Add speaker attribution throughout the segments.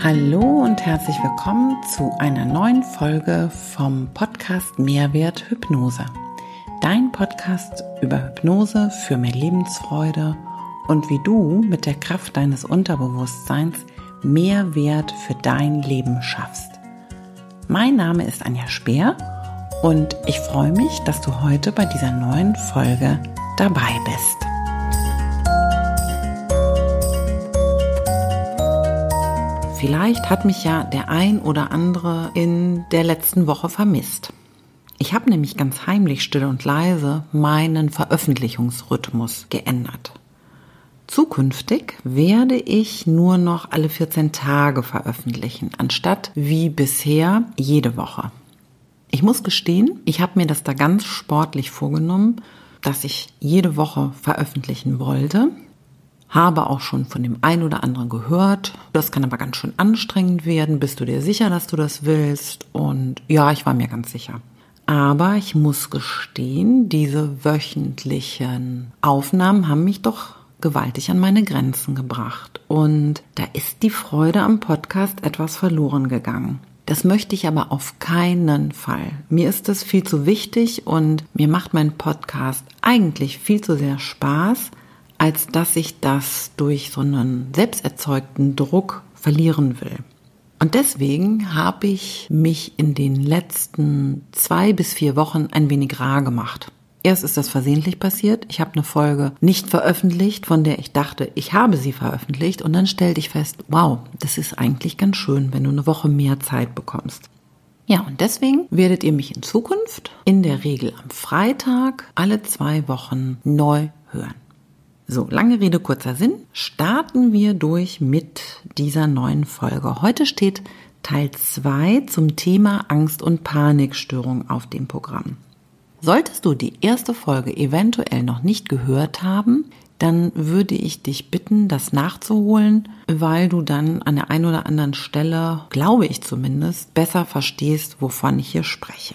Speaker 1: Hallo und herzlich willkommen zu einer neuen Folge vom Podcast Mehrwert Hypnose. Dein Podcast über Hypnose für mehr Lebensfreude und wie du mit der Kraft deines Unterbewusstseins mehr Wert für dein Leben schaffst. Mein Name ist Anja Speer und ich freue mich, dass du heute bei dieser neuen Folge dabei bist. Vielleicht hat mich ja der ein oder andere in der letzten Woche vermisst. Ich habe nämlich ganz heimlich still und leise meinen Veröffentlichungsrhythmus geändert. Zukünftig werde ich nur noch alle 14 Tage veröffentlichen, anstatt wie bisher jede Woche. Ich muss gestehen, ich habe mir das da ganz sportlich vorgenommen, dass ich jede Woche veröffentlichen wollte habe auch schon von dem einen oder anderen gehört. Das kann aber ganz schön anstrengend werden. Bist du dir sicher, dass du das willst? Und ja, ich war mir ganz sicher. Aber ich muss gestehen, diese wöchentlichen Aufnahmen haben mich doch gewaltig an meine Grenzen gebracht. Und da ist die Freude am Podcast etwas verloren gegangen. Das möchte ich aber auf keinen Fall. Mir ist das viel zu wichtig und mir macht mein Podcast eigentlich viel zu sehr Spaß, als dass ich das durch so einen selbsterzeugten Druck verlieren will. Und deswegen habe ich mich in den letzten zwei bis vier Wochen ein wenig rar gemacht. Erst ist das versehentlich passiert. Ich habe eine Folge nicht veröffentlicht, von der ich dachte, ich habe sie veröffentlicht. Und dann stellte ich fest, wow, das ist eigentlich ganz schön, wenn du eine Woche mehr Zeit bekommst. Ja, und deswegen werdet ihr mich in Zukunft in der Regel am Freitag alle zwei Wochen neu hören. So, lange Rede, kurzer Sinn. Starten wir durch mit dieser neuen Folge. Heute steht Teil 2 zum Thema Angst- und Panikstörung auf dem Programm. Solltest du die erste Folge eventuell noch nicht gehört haben, dann würde ich dich bitten, das nachzuholen, weil du dann an der einen oder anderen Stelle, glaube ich zumindest, besser verstehst, wovon ich hier spreche.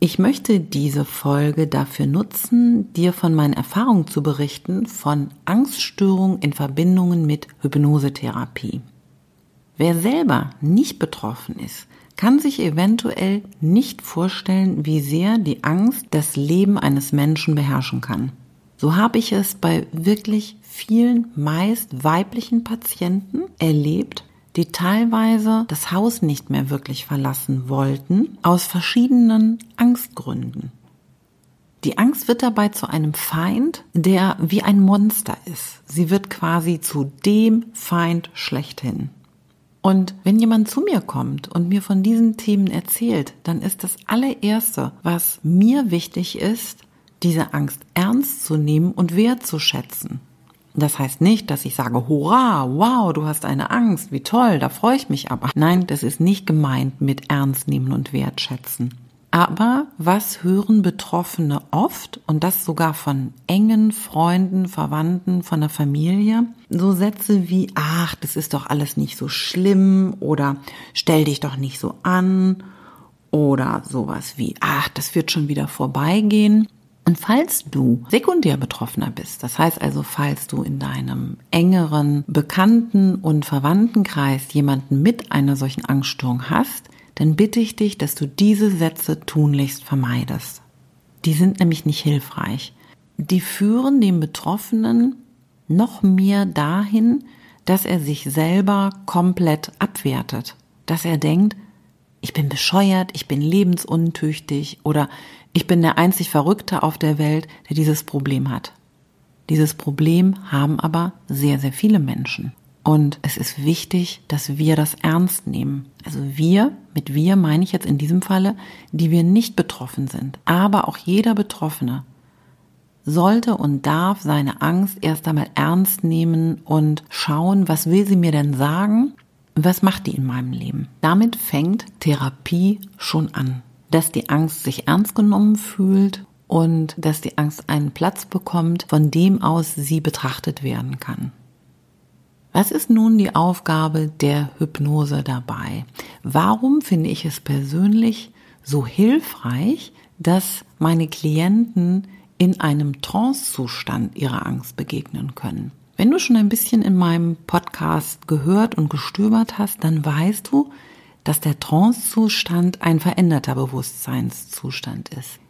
Speaker 1: Ich möchte diese Folge dafür nutzen, dir von meinen Erfahrungen zu berichten von Angststörungen in Verbindungen mit Hypnosetherapie. Wer selber nicht betroffen ist, kann sich eventuell nicht vorstellen, wie sehr die Angst das Leben eines Menschen beherrschen kann. So habe ich es bei wirklich vielen, meist weiblichen Patienten erlebt, die teilweise das Haus nicht mehr wirklich verlassen wollten, aus verschiedenen Angstgründen. Die Angst wird dabei zu einem Feind, der wie ein Monster ist. Sie wird quasi zu dem Feind schlechthin. Und wenn jemand zu mir kommt und mir von diesen Themen erzählt, dann ist das allererste, was mir wichtig ist, diese Angst ernst zu nehmen und wertzuschätzen. Das heißt nicht, dass ich sage, hurra, wow, du hast eine Angst, wie toll, da freue ich mich aber. Nein, das ist nicht gemeint mit Ernst nehmen und wertschätzen. Aber was hören Betroffene oft, und das sogar von engen Freunden, Verwandten, von der Familie, so Sätze wie, ach, das ist doch alles nicht so schlimm oder stell dich doch nicht so an oder sowas wie, ach, das wird schon wieder vorbeigehen. Und falls du sekundär Betroffener bist, das heißt also, falls du in deinem engeren Bekannten- und Verwandtenkreis jemanden mit einer solchen Angststörung hast, dann bitte ich dich, dass du diese Sätze tunlichst vermeidest. Die sind nämlich nicht hilfreich. Die führen den Betroffenen noch mehr dahin, dass er sich selber komplett abwertet, dass er denkt, ich bin bescheuert, ich bin lebensuntüchtig oder ich bin der einzig Verrückte auf der Welt, der dieses Problem hat. Dieses Problem haben aber sehr, sehr viele Menschen. Und es ist wichtig, dass wir das ernst nehmen. Also wir, mit wir meine ich jetzt in diesem Falle, die wir nicht betroffen sind. Aber auch jeder Betroffene sollte und darf seine Angst erst einmal ernst nehmen und schauen, was will sie mir denn sagen? Was macht die in meinem Leben? Damit fängt Therapie schon an dass die Angst sich ernst genommen fühlt und dass die Angst einen Platz bekommt, von dem aus sie betrachtet werden kann. Was ist nun die Aufgabe der Hypnose dabei? Warum finde ich es persönlich so hilfreich, dass meine Klienten in einem Trancezustand ihrer Angst begegnen können? Wenn du schon ein bisschen in meinem Podcast gehört und gestöbert hast, dann weißt du, dass der Trancezustand ein veränderter Bewusstseinszustand ist.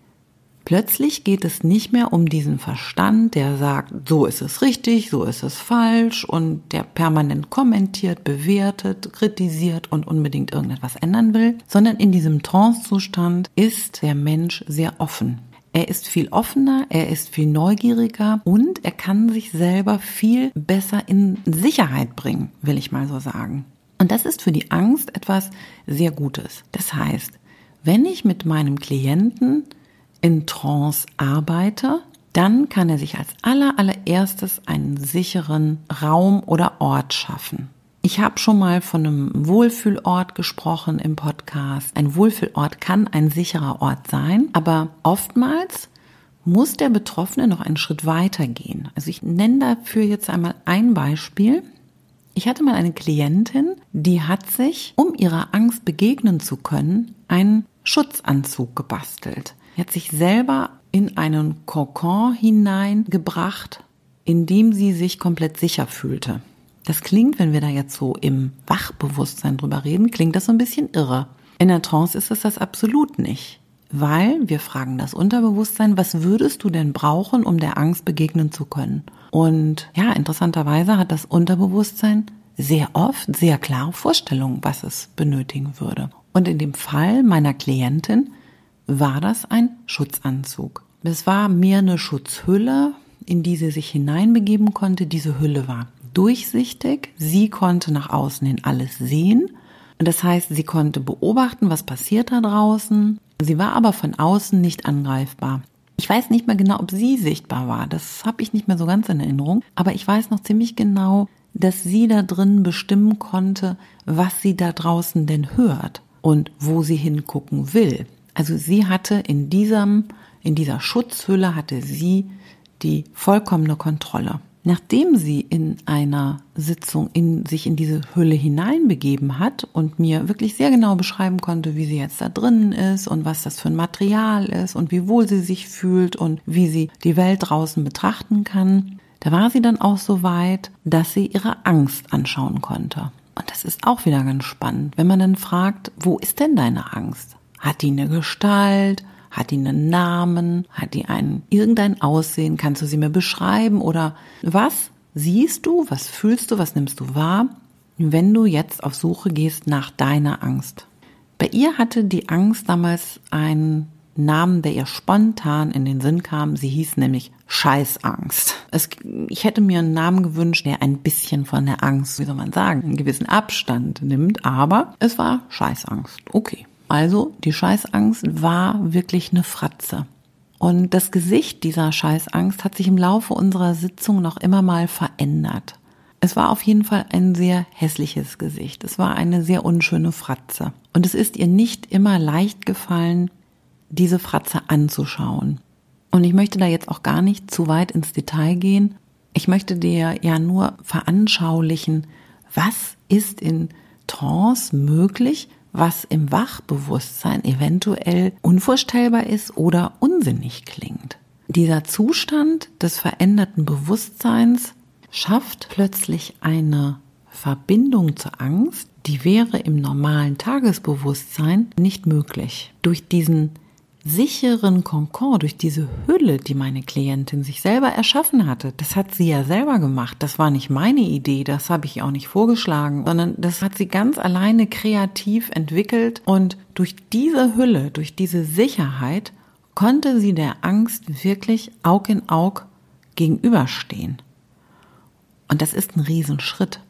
Speaker 1: Plötzlich geht es nicht mehr um diesen Verstand, der sagt, so ist es richtig, so ist es falsch und der permanent kommentiert, bewertet, kritisiert und unbedingt irgendetwas ändern will, sondern in diesem Trancezustand ist der Mensch sehr offen. Er ist viel offener, er ist viel neugieriger und er kann sich selber viel besser in Sicherheit bringen, will ich mal so sagen. Und das ist für die Angst etwas sehr Gutes. Das heißt, wenn ich mit meinem Klienten in Trance arbeite, dann kann er sich als aller, allererstes einen sicheren Raum oder Ort schaffen. Ich habe schon mal von einem Wohlfühlort gesprochen im Podcast. Ein Wohlfühlort kann ein sicherer Ort sein, aber oftmals muss der Betroffene noch einen Schritt weiter gehen. Also ich nenne dafür jetzt einmal ein Beispiel. Ich hatte mal eine Klientin, die hat sich, um ihrer Angst begegnen zu können, einen Schutzanzug gebastelt. Er hat sich selber in einen Kokon hineingebracht, in dem sie sich komplett sicher fühlte. Das klingt, wenn wir da jetzt so im Wachbewusstsein drüber reden, klingt das so ein bisschen irre. In der Trance ist es das absolut nicht. Weil wir fragen das Unterbewusstsein, was würdest du denn brauchen, um der Angst begegnen zu können? Und ja, interessanterweise hat das Unterbewusstsein sehr oft sehr klare Vorstellungen, was es benötigen würde. Und in dem Fall meiner Klientin war das ein Schutzanzug. Es war mehr eine Schutzhülle, in die sie sich hineinbegeben konnte. Diese Hülle war durchsichtig. Sie konnte nach außen hin alles sehen. Das heißt, sie konnte beobachten, was passiert da draußen. Sie war aber von außen nicht angreifbar. Ich weiß nicht mehr genau, ob sie sichtbar war. Das habe ich nicht mehr so ganz in Erinnerung. Aber ich weiß noch ziemlich genau, dass sie da drin bestimmen konnte, was sie da draußen denn hört und wo sie hingucken will. Also sie hatte in diesem, in dieser Schutzhülle hatte sie die vollkommene Kontrolle. Nachdem sie in einer Sitzung in, sich in diese Hülle hineinbegeben hat und mir wirklich sehr genau beschreiben konnte, wie sie jetzt da drinnen ist und was das für ein Material ist und wie wohl sie sich fühlt und wie sie die Welt draußen betrachten kann, da war sie dann auch so weit, dass sie ihre Angst anschauen konnte. Und das ist auch wieder ganz spannend, wenn man dann fragt, wo ist denn deine Angst? Hat die eine Gestalt? Hat die einen Namen? Hat die ein irgendein Aussehen? Kannst du sie mir beschreiben? Oder was siehst du? Was fühlst du? Was nimmst du wahr? Wenn du jetzt auf Suche gehst nach deiner Angst. Bei ihr hatte die Angst damals einen Namen, der ihr spontan in den Sinn kam. Sie hieß nämlich Scheißangst. Es, ich hätte mir einen Namen gewünscht, der ein bisschen von der Angst, wie soll man sagen, einen gewissen Abstand nimmt, aber es war Scheißangst. Okay. Also die Scheißangst war wirklich eine Fratze. Und das Gesicht dieser Scheißangst hat sich im Laufe unserer Sitzung noch immer mal verändert. Es war auf jeden Fall ein sehr hässliches Gesicht. Es war eine sehr unschöne Fratze. Und es ist ihr nicht immer leicht gefallen, diese Fratze anzuschauen. Und ich möchte da jetzt auch gar nicht zu weit ins Detail gehen. Ich möchte dir ja nur veranschaulichen, was ist in Trance möglich, was im Wachbewusstsein eventuell unvorstellbar ist oder unsinnig klingt. Dieser Zustand des veränderten Bewusstseins schafft plötzlich eine Verbindung zur Angst, die wäre im normalen Tagesbewusstsein nicht möglich. Durch diesen sicheren Konkord, durch diese Hülle, die meine Klientin sich selber erschaffen hatte, das hat sie ja selber gemacht. Das war nicht meine Idee, das habe ich auch nicht vorgeschlagen, sondern das hat sie ganz alleine kreativ entwickelt und durch diese Hülle, durch diese Sicherheit konnte sie der Angst wirklich Aug in Aug gegenüberstehen. Und das ist ein Riesenschritt.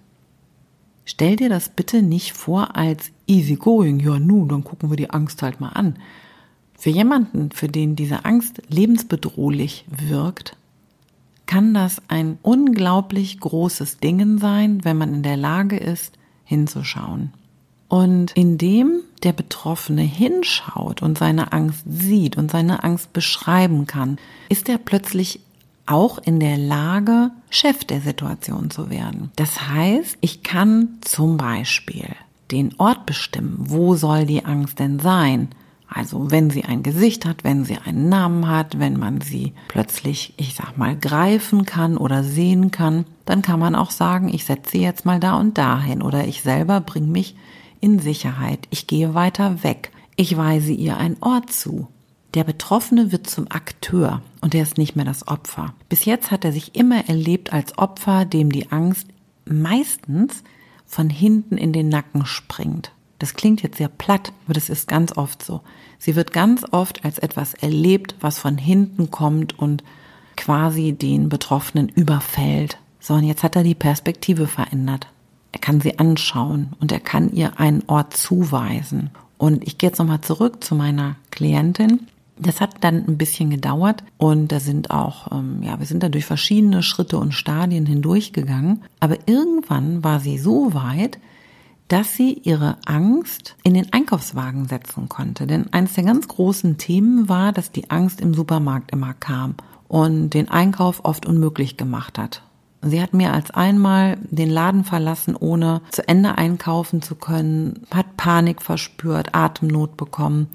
Speaker 1: Stell dir das bitte nicht vor als easy going, ja nun, dann gucken wir die Angst halt mal an. Für jemanden, für den diese Angst lebensbedrohlich wirkt, kann das ein unglaublich großes Ding sein, wenn man in der Lage ist, hinzuschauen. Und indem der Betroffene hinschaut und seine Angst sieht und seine Angst beschreiben kann, ist er plötzlich auch in der Lage, Chef der Situation zu werden. Das heißt, ich kann zum Beispiel den Ort bestimmen, wo soll die Angst denn sein? Also wenn sie ein Gesicht hat, wenn sie einen Namen hat, wenn man sie plötzlich, ich sag mal, greifen kann oder sehen kann, dann kann man auch sagen, ich setze sie jetzt mal da und dahin oder ich selber bringe mich in Sicherheit. Ich gehe weiter weg. Ich weise ihr einen Ort zu. Der Betroffene wird zum Akteur und er ist nicht mehr das Opfer. Bis jetzt hat er sich immer erlebt als Opfer, dem die Angst meistens von hinten in den Nacken springt. Das klingt jetzt sehr platt, aber das ist ganz oft so. Sie wird ganz oft als etwas erlebt, was von hinten kommt und quasi den Betroffenen überfällt. So, und jetzt hat er die Perspektive verändert. Er kann sie anschauen und er kann ihr einen Ort zuweisen. Und ich gehe jetzt nochmal zurück zu meiner Klientin. Das hat dann ein bisschen gedauert und da sind auch, ähm, ja, wir sind da durch verschiedene Schritte und Stadien hindurchgegangen. Aber irgendwann war sie so weit, dass sie ihre Angst in den Einkaufswagen setzen konnte. Denn eines der ganz großen Themen war, dass die Angst im Supermarkt immer kam und den Einkauf oft unmöglich gemacht hat. Sie hat mehr als einmal den Laden verlassen, ohne zu Ende einkaufen zu können, hat Panik verspürt, Atemnot bekommen,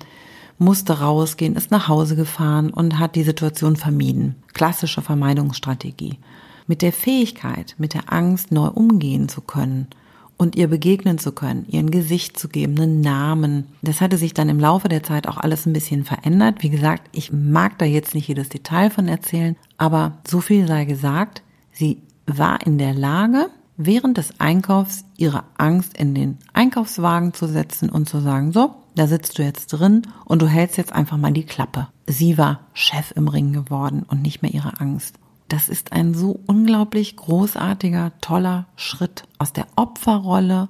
Speaker 1: musste rausgehen, ist nach Hause gefahren und hat die Situation vermieden. Klassische Vermeidungsstrategie. Mit der Fähigkeit, mit der Angst neu umgehen zu können – und ihr begegnen zu können, ihr ein Gesicht zu geben, einen Namen. Das hatte sich dann im Laufe der Zeit auch alles ein bisschen verändert. Wie gesagt, ich mag da jetzt nicht jedes Detail von erzählen, aber so viel sei gesagt, sie war in der Lage, während des Einkaufs ihre Angst in den Einkaufswagen zu setzen und zu sagen, so, da sitzt du jetzt drin und du hältst jetzt einfach mal die Klappe. Sie war Chef im Ring geworden und nicht mehr ihre Angst. Das ist ein so unglaublich großartiger, toller Schritt aus der Opferrolle,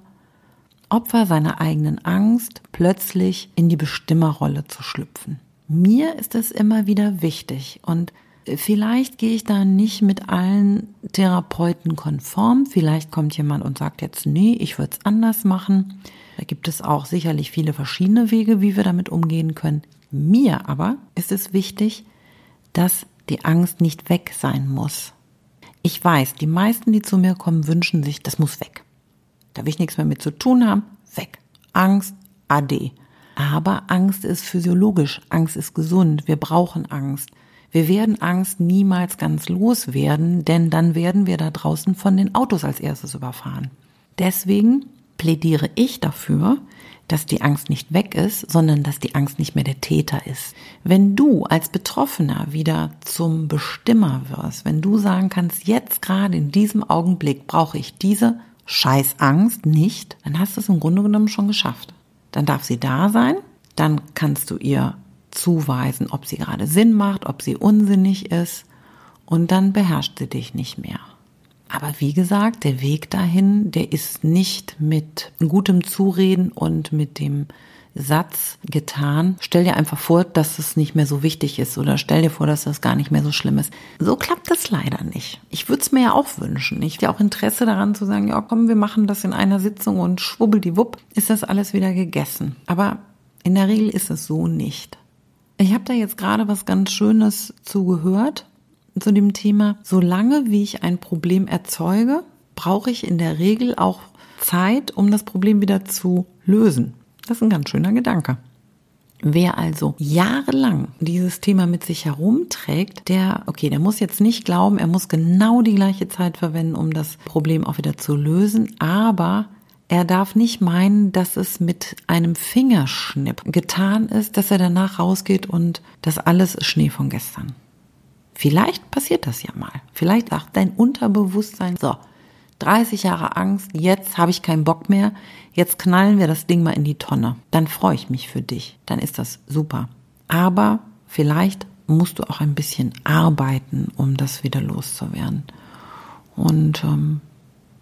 Speaker 1: Opfer seiner eigenen Angst, plötzlich in die Bestimmerrolle zu schlüpfen. Mir ist es immer wieder wichtig und vielleicht gehe ich da nicht mit allen Therapeuten konform. Vielleicht kommt jemand und sagt jetzt, nee, ich würde es anders machen. Da gibt es auch sicherlich viele verschiedene Wege, wie wir damit umgehen können. Mir aber ist es wichtig, dass die Angst nicht weg sein muss. Ich weiß, die meisten, die zu mir kommen, wünschen sich, das muss weg. Da will ich nichts mehr mit zu tun haben, weg. Angst, ade. Aber Angst ist physiologisch, Angst ist gesund, wir brauchen Angst. Wir werden Angst niemals ganz loswerden, denn dann werden wir da draußen von den Autos als erstes überfahren. Deswegen plädiere ich dafür, dass die Angst nicht weg ist, sondern dass die Angst nicht mehr der Täter ist. Wenn du als Betroffener wieder zum Bestimmer wirst, wenn du sagen kannst, jetzt gerade in diesem Augenblick brauche ich diese Scheißangst nicht, dann hast du es im Grunde genommen schon geschafft. Dann darf sie da sein, dann kannst du ihr zuweisen, ob sie gerade Sinn macht, ob sie unsinnig ist und dann beherrscht sie dich nicht mehr. Aber wie gesagt, der Weg dahin, der ist nicht mit gutem Zureden und mit dem Satz getan. Stell dir einfach vor, dass es nicht mehr so wichtig ist oder stell dir vor, dass das gar nicht mehr so schlimm ist. So klappt das leider nicht. Ich würde es mir ja auch wünschen. Ich ja auch Interesse daran zu sagen, ja komm, wir machen das in einer Sitzung und schwubbeldiwupp ist das alles wieder gegessen. Aber in der Regel ist es so nicht. Ich habe da jetzt gerade was ganz Schönes zugehört zu dem Thema, solange wie ich ein Problem erzeuge, brauche ich in der Regel auch Zeit, um das Problem wieder zu lösen. Das ist ein ganz schöner Gedanke. Wer also jahrelang dieses Thema mit sich herumträgt, der, okay, der muss jetzt nicht glauben, er muss genau die gleiche Zeit verwenden, um das Problem auch wieder zu lösen, aber er darf nicht meinen, dass es mit einem Fingerschnipp getan ist, dass er danach rausgeht und das alles ist Schnee von gestern. Vielleicht passiert das ja mal. Vielleicht sagt dein Unterbewusstsein, so, 30 Jahre Angst, jetzt habe ich keinen Bock mehr, jetzt knallen wir das Ding mal in die Tonne. Dann freue ich mich für dich, dann ist das super. Aber vielleicht musst du auch ein bisschen arbeiten, um das wieder loszuwerden. Und ähm,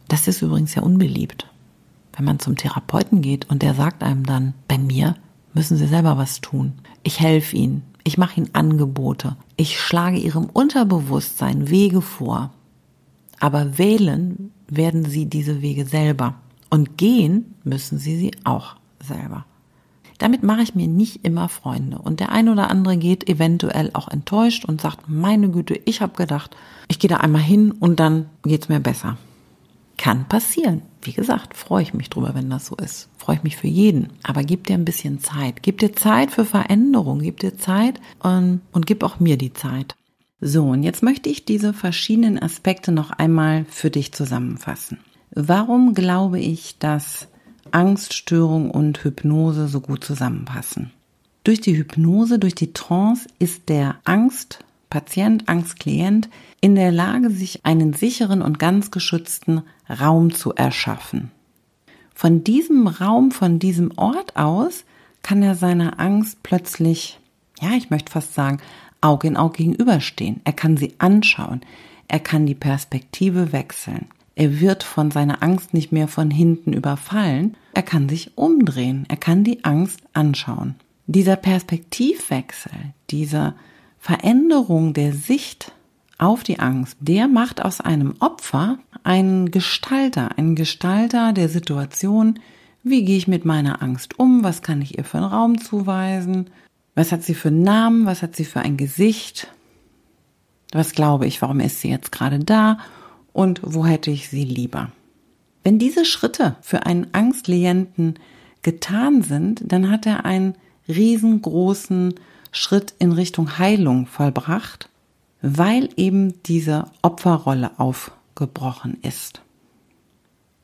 Speaker 1: das ist übrigens sehr unbeliebt. Wenn man zum Therapeuten geht und der sagt einem dann, bei mir müssen Sie selber was tun. Ich helfe Ihnen. Ich mache ihnen Angebote. Ich schlage ihrem Unterbewusstsein Wege vor. Aber wählen werden sie diese Wege selber. Und gehen müssen sie sie auch selber. Damit mache ich mir nicht immer Freunde. Und der ein oder andere geht eventuell auch enttäuscht und sagt, meine Güte, ich habe gedacht, ich gehe da einmal hin und dann geht's mir besser. Kann passieren. Wie gesagt, freue ich mich drüber, wenn das so ist. Freue ich mich für jeden. Aber gib dir ein bisschen Zeit. Gib dir Zeit für Veränderung. Gib dir Zeit und, und gib auch mir die Zeit. So, und jetzt möchte ich diese verschiedenen Aspekte noch einmal für dich zusammenfassen. Warum glaube ich, dass Angststörung und Hypnose so gut zusammenpassen? Durch die Hypnose, durch die Trance ist der Angstpatient, Angstklient in der Lage, sich einen sicheren und ganz geschützten Raum zu erschaffen. Von diesem Raum, von diesem Ort aus kann er seiner Angst plötzlich, ja, ich möchte fast sagen, Auge in Auge gegenüberstehen. Er kann sie anschauen. Er kann die Perspektive wechseln. Er wird von seiner Angst nicht mehr von hinten überfallen. Er kann sich umdrehen. Er kann die Angst anschauen. Dieser Perspektivwechsel, diese Veränderung der Sicht auf die Angst, der macht aus einem Opfer einen Gestalter, einen Gestalter der Situation. Wie gehe ich mit meiner Angst um? Was kann ich ihr für einen Raum zuweisen? Was hat sie für einen Namen? Was hat sie für ein Gesicht? Was glaube ich? Warum ist sie jetzt gerade da? Und wo hätte ich sie lieber? Wenn diese Schritte für einen Angstklienten getan sind, dann hat er einen riesengroßen Schritt in Richtung Heilung vollbracht, weil eben diese Opferrolle aufgebrochen ist.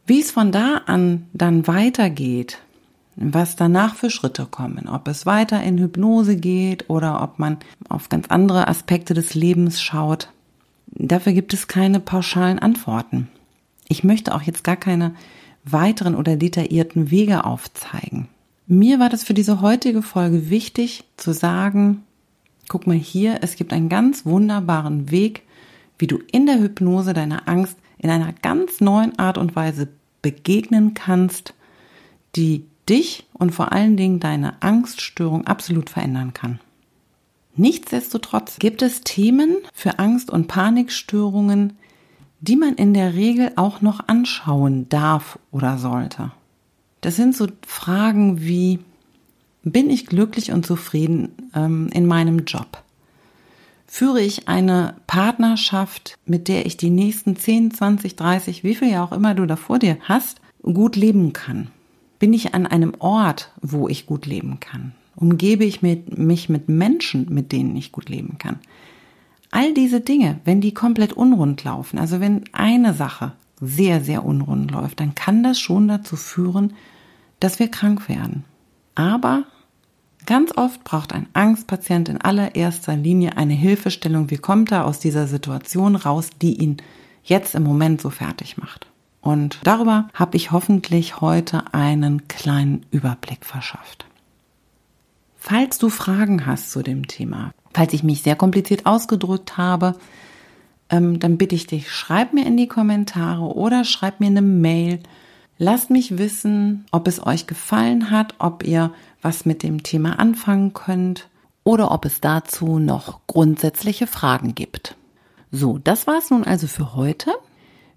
Speaker 1: Wie es von da an dann weitergeht, was danach für Schritte kommen, ob es weiter in Hypnose geht oder ob man auf ganz andere Aspekte des Lebens schaut. Dafür gibt es keine pauschalen Antworten. Ich möchte auch jetzt gar keine weiteren oder detaillierten Wege aufzeigen. Mir war das für diese heutige Folge wichtig zu sagen, guck mal hier, es gibt einen ganz wunderbaren Weg, wie du in der Hypnose deiner Angst in einer ganz neuen Art und Weise begegnen kannst, die dich und vor allen Dingen deine Angststörung absolut verändern kann. Nichtsdestotrotz gibt es Themen für Angst- und Panikstörungen, die man in der Regel auch noch anschauen darf oder sollte. Das sind so Fragen wie, bin ich glücklich und zufrieden ähm, in meinem Job? Führe ich eine Partnerschaft, mit der ich die nächsten 10, 20, 30, wie viel ja auch immer du da vor dir hast, gut leben kann? Bin ich an einem Ort, wo ich gut leben kann? Umgebe ich mich mit Menschen, mit denen ich gut leben kann? All diese Dinge, wenn die komplett unrund laufen, also wenn eine Sache sehr, sehr unrund läuft, dann kann das schon dazu führen, dass wir krank werden. Aber ganz oft braucht ein Angstpatient in allererster Linie eine Hilfestellung. Wie kommt er aus dieser Situation raus, die ihn jetzt im Moment so fertig macht? Und darüber habe ich hoffentlich heute einen kleinen Überblick verschafft. Falls du Fragen hast zu dem Thema, falls ich mich sehr kompliziert ausgedrückt habe, ähm, dann bitte ich dich, schreib mir in die Kommentare oder schreib mir eine Mail. Lasst mich wissen, ob es euch gefallen hat, ob ihr was mit dem Thema anfangen könnt oder ob es dazu noch grundsätzliche Fragen gibt. So, das war es nun also für heute.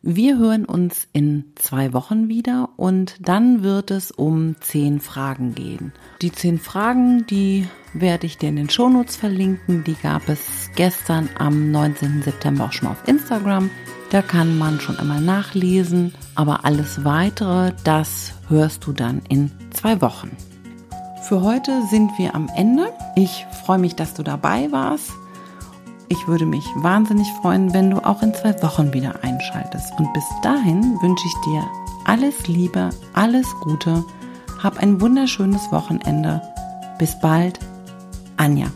Speaker 1: Wir hören uns in zwei Wochen wieder und dann wird es um zehn Fragen gehen. Die zehn Fragen, die werde ich dir in den Shownotes verlinken. Die gab es gestern am 19. September auch schon auf Instagram. Da kann man schon einmal nachlesen. Aber alles weitere, das hörst du dann in zwei Wochen. Für heute sind wir am Ende. Ich freue mich, dass du dabei warst. Ich würde mich wahnsinnig freuen, wenn du auch in zwei Wochen wieder einschaltest. Und bis dahin wünsche ich dir alles Liebe, alles Gute. Hab ein wunderschönes Wochenende. Bis bald, Anja.